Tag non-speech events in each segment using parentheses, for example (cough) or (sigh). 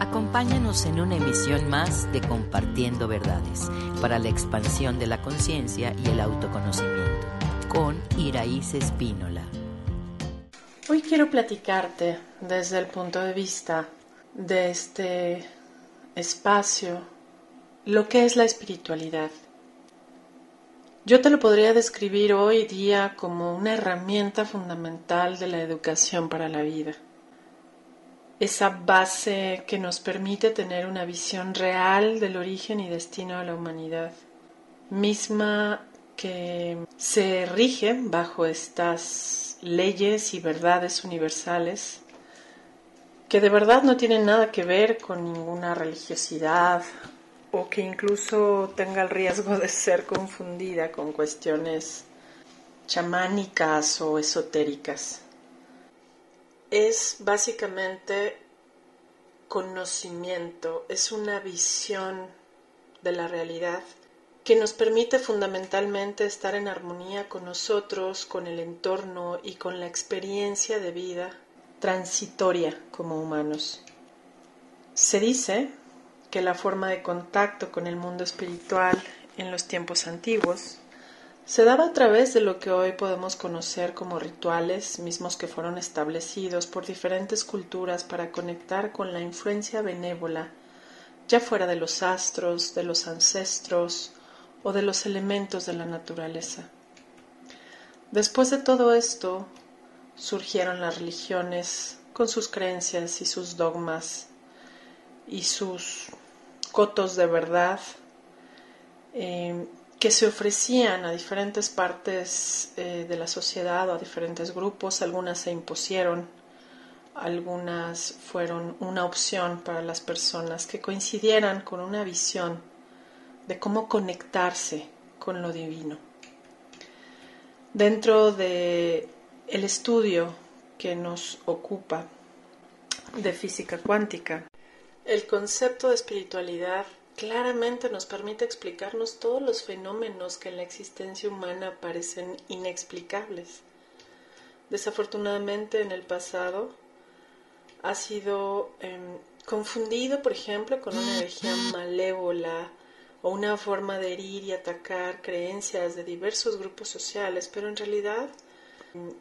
Acompáñanos en una emisión más de Compartiendo Verdades para la expansión de la conciencia y el autoconocimiento con Iraíz Espínola. Hoy quiero platicarte desde el punto de vista de este espacio lo que es la espiritualidad. Yo te lo podría describir hoy día como una herramienta fundamental de la educación para la vida. Esa base que nos permite tener una visión real del origen y destino de la humanidad, misma que se rige bajo estas leyes y verdades universales que de verdad no tienen nada que ver con ninguna religiosidad o que incluso tenga el riesgo de ser confundida con cuestiones chamánicas o esotéricas. Es básicamente conocimiento, es una visión de la realidad que nos permite fundamentalmente estar en armonía con nosotros, con el entorno y con la experiencia de vida transitoria como humanos. Se dice que la forma de contacto con el mundo espiritual en los tiempos antiguos se daba a través de lo que hoy podemos conocer como rituales, mismos que fueron establecidos por diferentes culturas para conectar con la influencia benévola, ya fuera de los astros, de los ancestros o de los elementos de la naturaleza. Después de todo esto, surgieron las religiones con sus creencias y sus dogmas y sus cotos de verdad eh, que se ofrecían a diferentes partes eh, de la sociedad o a diferentes grupos. Algunas se impusieron, algunas fueron una opción para las personas que coincidieran con una visión de cómo conectarse con lo divino. Dentro de estudio que nos ocupa de física cuántica, el concepto de espiritualidad claramente nos permite explicarnos todos los fenómenos que en la existencia humana parecen inexplicables. Desafortunadamente en el pasado ha sido em, confundido, por ejemplo, con una energía malévola o una forma de herir y atacar creencias de diversos grupos sociales, pero en realidad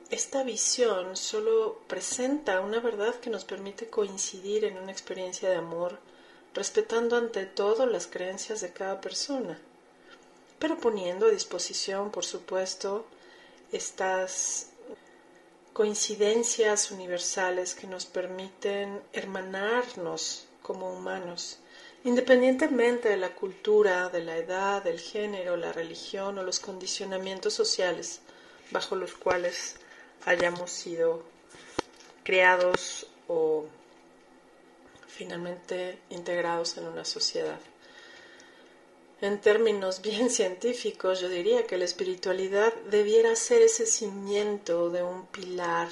esta visión solo presenta una verdad que nos permite coincidir en una experiencia de amor, respetando ante todo las creencias de cada persona, pero poniendo a disposición, por supuesto, estas coincidencias universales que nos permiten hermanarnos como humanos, independientemente de la cultura, de la edad, del género, la religión o los condicionamientos sociales bajo los cuales hayamos sido creados o finalmente integrados en una sociedad. En términos bien (laughs) científicos, yo diría que la espiritualidad debiera ser ese cimiento de un pilar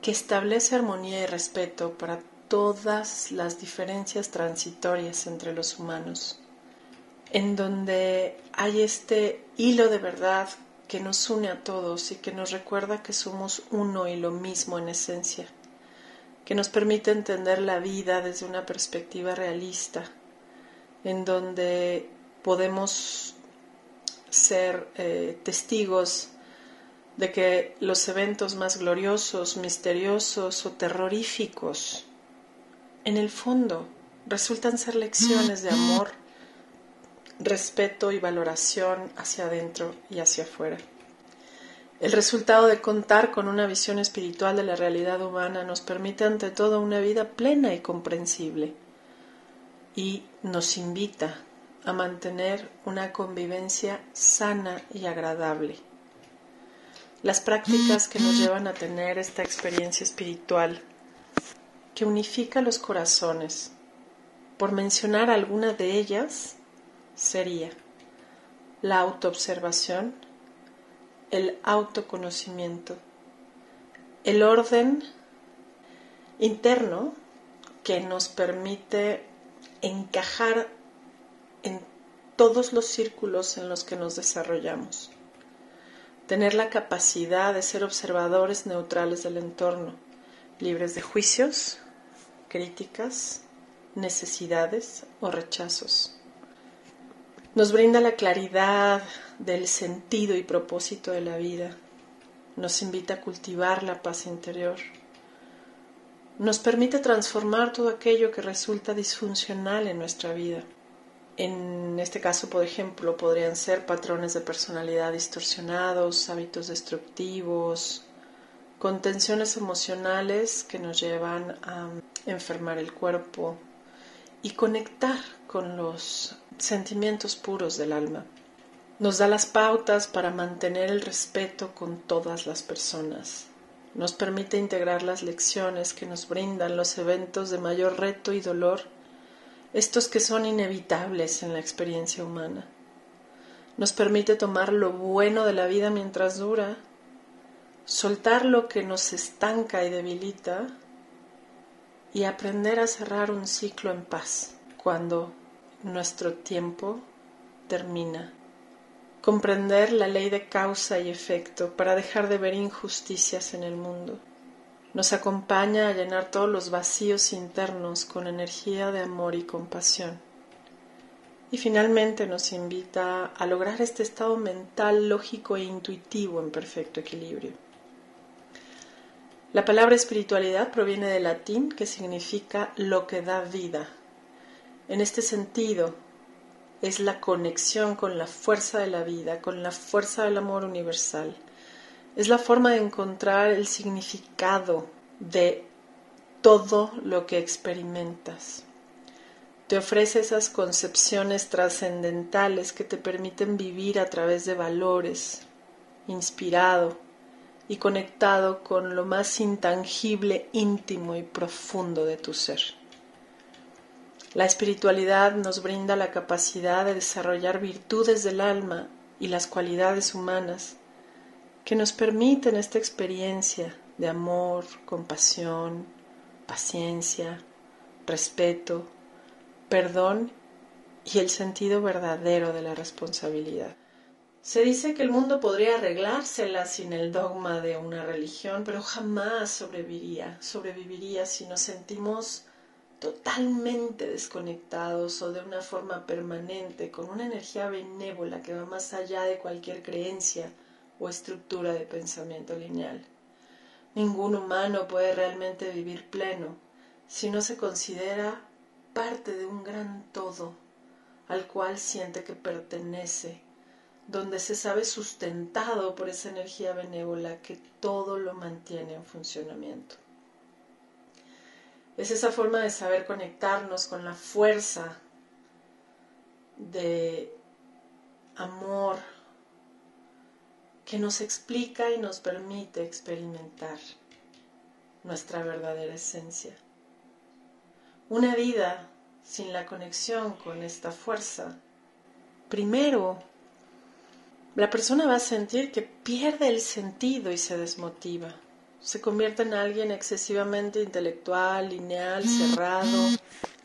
que establece armonía y respeto para todas las diferencias transitorias entre los humanos, en donde hay este hilo de verdad que nos une a todos y que nos recuerda que somos uno y lo mismo en esencia, que nos permite entender la vida desde una perspectiva realista, en donde podemos ser eh, testigos de que los eventos más gloriosos, misteriosos o terroríficos, en el fondo, resultan ser lecciones de amor respeto y valoración hacia adentro y hacia afuera. El resultado de contar con una visión espiritual de la realidad humana nos permite ante todo una vida plena y comprensible y nos invita a mantener una convivencia sana y agradable. Las prácticas que nos llevan a tener esta experiencia espiritual que unifica los corazones, por mencionar alguna de ellas, sería la autoobservación, el autoconocimiento, el orden interno que nos permite encajar en todos los círculos en los que nos desarrollamos, tener la capacidad de ser observadores neutrales del entorno, libres de juicios, críticas necesidades o rechazos. Nos brinda la claridad del sentido y propósito de la vida. Nos invita a cultivar la paz interior. Nos permite transformar todo aquello que resulta disfuncional en nuestra vida. En este caso, por ejemplo, podrían ser patrones de personalidad distorsionados, hábitos destructivos, contenciones emocionales que nos llevan a enfermar el cuerpo y conectar con los sentimientos puros del alma. Nos da las pautas para mantener el respeto con todas las personas. Nos permite integrar las lecciones que nos brindan los eventos de mayor reto y dolor estos que son inevitables en la experiencia humana. Nos permite tomar lo bueno de la vida mientras dura, soltar lo que nos estanca y debilita y aprender a cerrar un ciclo en paz cuando nuestro tiempo termina. Comprender la ley de causa y efecto para dejar de ver injusticias en el mundo nos acompaña a llenar todos los vacíos internos con energía de amor y compasión. Y finalmente nos invita a lograr este estado mental lógico e intuitivo en perfecto equilibrio. La palabra espiritualidad proviene del latín que significa lo que da vida. En este sentido, es la conexión con la fuerza de la vida, con la fuerza del amor universal es la forma de encontrar el significado de todo lo que experimentas. Te ofrece esas concepciones trascendentales que te permiten vivir a través de valores, inspirado y conectado con lo más intangible, íntimo y profundo de tu ser. La espiritualidad nos brinda la capacidad de desarrollar virtudes del alma y las cualidades humanas que nos permiten esta experiencia de amor, compasión, paciencia, respeto, perdón y el sentido verdadero de la responsabilidad. Se dice que el mundo podría arreglársela sin el dogma de una religión, pero jamás sobreviviría, sobreviviría si nos sentimos totalmente desconectados o de una forma permanente, con una energía benévola que va más allá de cualquier creencia o estructura de pensamiento lineal. Ningún humano puede realmente vivir pleno si no se considera parte de un gran todo al cual siente que pertenece, donde se sabe sustentado por esa energía benévola que todo lo mantiene en funcionamiento. Es esa forma de saber conectarnos con la fuerza de amor, que nos explica y nos permite experimentar nuestra verdadera esencia. Una vida sin la conexión con esta fuerza, primero, la persona va a sentir que pierde el sentido y se desmotiva. Se convierte en alguien excesivamente intelectual, lineal, cerrado,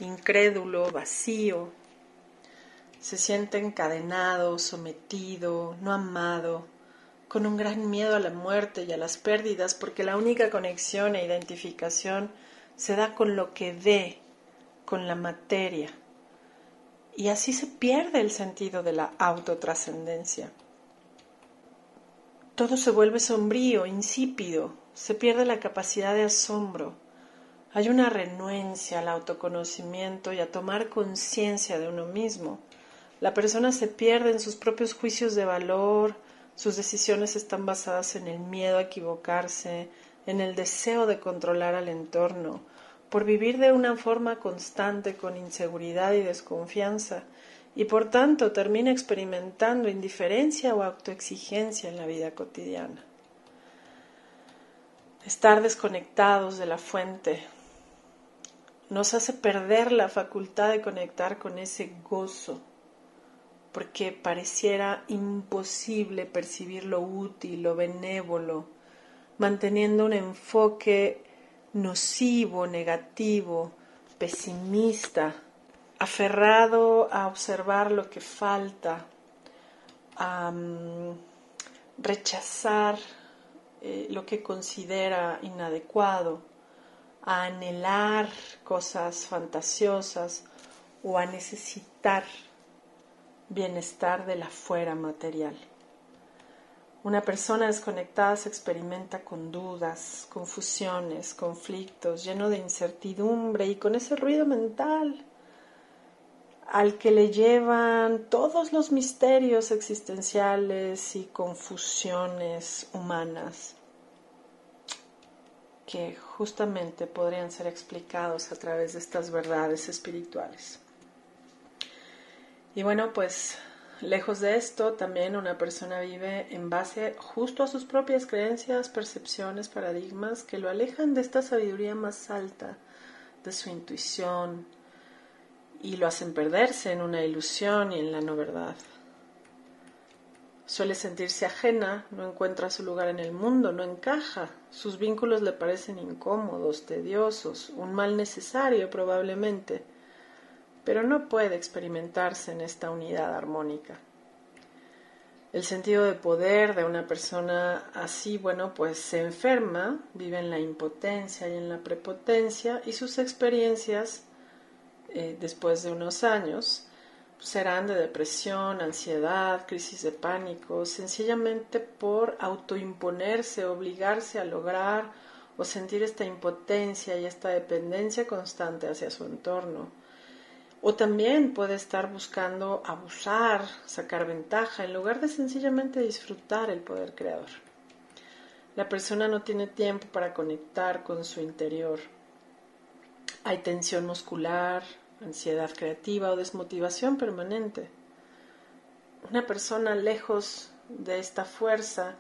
incrédulo, vacío. Se siente encadenado, sometido, no amado, con un gran miedo a la muerte y a las pérdidas, porque la única conexión e identificación se da con lo que ve, con la materia. Y así se pierde el sentido de la autotrascendencia. Todo se vuelve sombrío, insípido, se pierde la capacidad de asombro. Hay una renuencia al autoconocimiento y a tomar conciencia de uno mismo. La persona se pierde en sus propios juicios de valor, sus decisiones están basadas en el miedo a equivocarse, en el deseo de controlar al entorno, por vivir de una forma constante con inseguridad y desconfianza, y por tanto termina experimentando indiferencia o autoexigencia en la vida cotidiana. Estar desconectados de la fuente nos hace perder la facultad de conectar con ese gozo porque pareciera imposible percibir lo útil, lo benévolo, manteniendo un enfoque nocivo, negativo, pesimista, aferrado a observar lo que falta, a mm, rechazar eh, lo que considera inadecuado, a anhelar cosas fantasiosas o a necesitar bienestar de la fuera material. Una persona desconectada se experimenta con dudas, confusiones, conflictos, lleno de incertidumbre y con ese ruido mental al que le llevan todos los misterios existenciales y confusiones humanas que justamente podrían ser explicados a través de estas verdades espirituales. Y bueno, pues lejos de esto, también una persona vive en base justo a sus propias creencias, percepciones, paradigmas que lo alejan de esta sabiduría más alta, de su intuición, y lo hacen perderse en una ilusión y en la no verdad. Suele sentirse ajena, no encuentra su lugar en el mundo, no encaja, sus vínculos le parecen incómodos, tediosos, un mal necesario probablemente, pero no puede experimentarse en esta unidad armónica. El sentido de poder de una persona así, bueno, pues se enferma, vive en la impotencia y en la prepotencia y sus experiencias eh, después de unos años serán de depresión, ansiedad, crisis de pánico, sencillamente por autoimponerse, obligarse a lograr o sentir esta impotencia y esta dependencia constante hacia su entorno. O también puede estar buscando abusar, sacar ventaja, en lugar de sencillamente disfrutar el poder creador. La persona no tiene tiempo para conectar con su interior. Hay tensión muscular, ansiedad creativa o desmotivación permanente. Una persona lejos de esta fuerza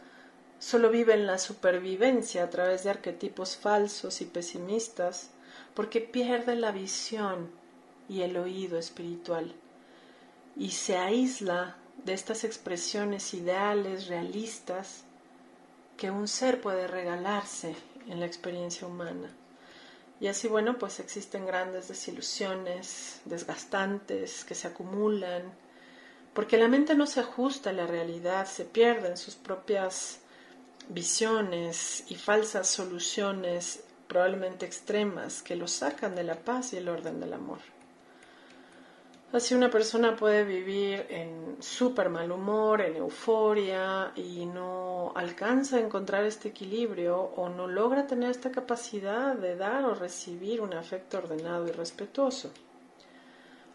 solo vive en la supervivencia a través de arquetipos falsos y pesimistas porque pierde la visión y el oído espiritual y se aísla de estas expresiones ideales, realistas, que un ser puede regalarse en la experiencia humana. Y así, bueno, pues existen grandes desilusiones, desgastantes, que se acumulan, porque la mente no se ajusta a la realidad, se pierde en sus propias visiones y falsas soluciones probablemente extremas que lo sacan de la paz y el orden del amor. Así una persona puede vivir en súper mal humor, en euforia y no alcanza a encontrar este equilibrio o no logra tener esta capacidad de dar o recibir un afecto ordenado y respetuoso.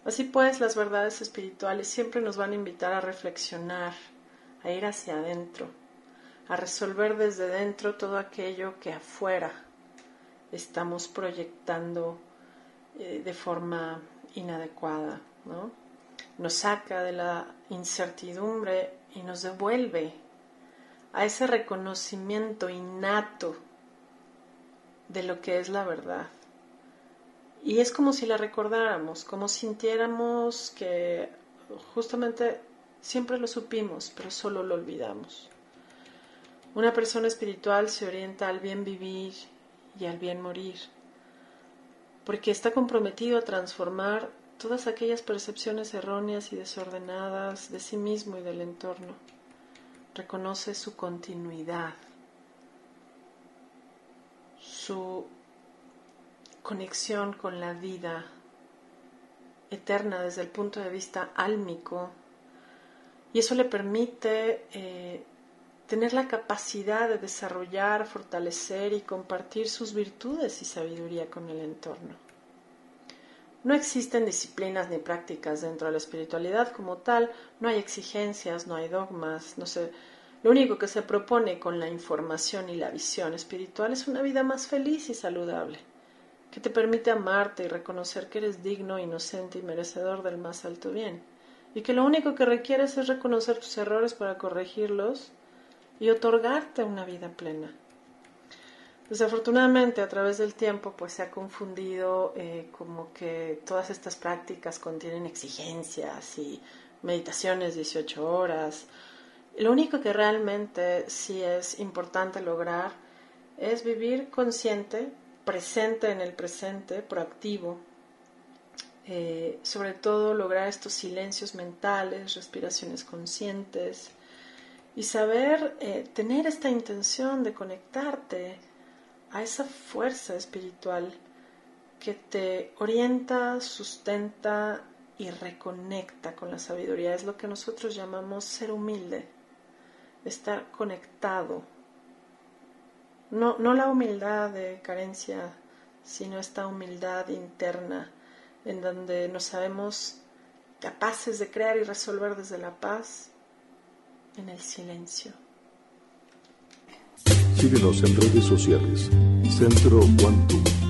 Así pues, las verdades espirituales siempre nos van a invitar a reflexionar, a ir hacia adentro, a resolver desde dentro todo aquello que afuera estamos proyectando eh, de forma inadecuada. Nos saca de la incertidumbre y nos devuelve a ese reconocimiento innato de lo que es la verdad. Y es como si la recordáramos, como sintiéramos que justamente siempre lo supimos, pero solo lo olvidamos. Una persona espiritual se orienta al bien vivir y al bien morir, porque está comprometido a transformar todas aquellas percepciones erróneas y desordenadas de sí mismo y del entorno. Reconoce su continuidad, su conexión con la vida eterna desde el punto de vista álmico y eso le permite eh, tener la capacidad de desarrollar, fortalecer y compartir sus virtudes y sabiduría con el entorno. No existen disciplinas ni prácticas dentro de la espiritualidad como tal, no hay exigencias, no hay dogmas, no sé. Lo único que se propone con la información y la visión espiritual es una vida más feliz y saludable, que te permite amarte y reconocer que eres digno, inocente y merecedor del más alto bien, y que lo único que requieres es reconocer tus errores para corregirlos y otorgarte una vida plena. Desafortunadamente a través del tiempo pues se ha confundido eh, como que todas estas prácticas contienen exigencias y meditaciones 18 horas. Lo único que realmente sí es importante lograr es vivir consciente, presente en el presente, proactivo. Eh, sobre todo lograr estos silencios mentales, respiraciones conscientes y saber eh, tener esta intención de conectarte a esa fuerza espiritual que te orienta, sustenta y reconecta con la sabiduría. Es lo que nosotros llamamos ser humilde, estar conectado. No, no la humildad de carencia, sino esta humildad interna en donde nos sabemos capaces de crear y resolver desde la paz en el silencio. Síguenos en redes sociales. Centro Quantum.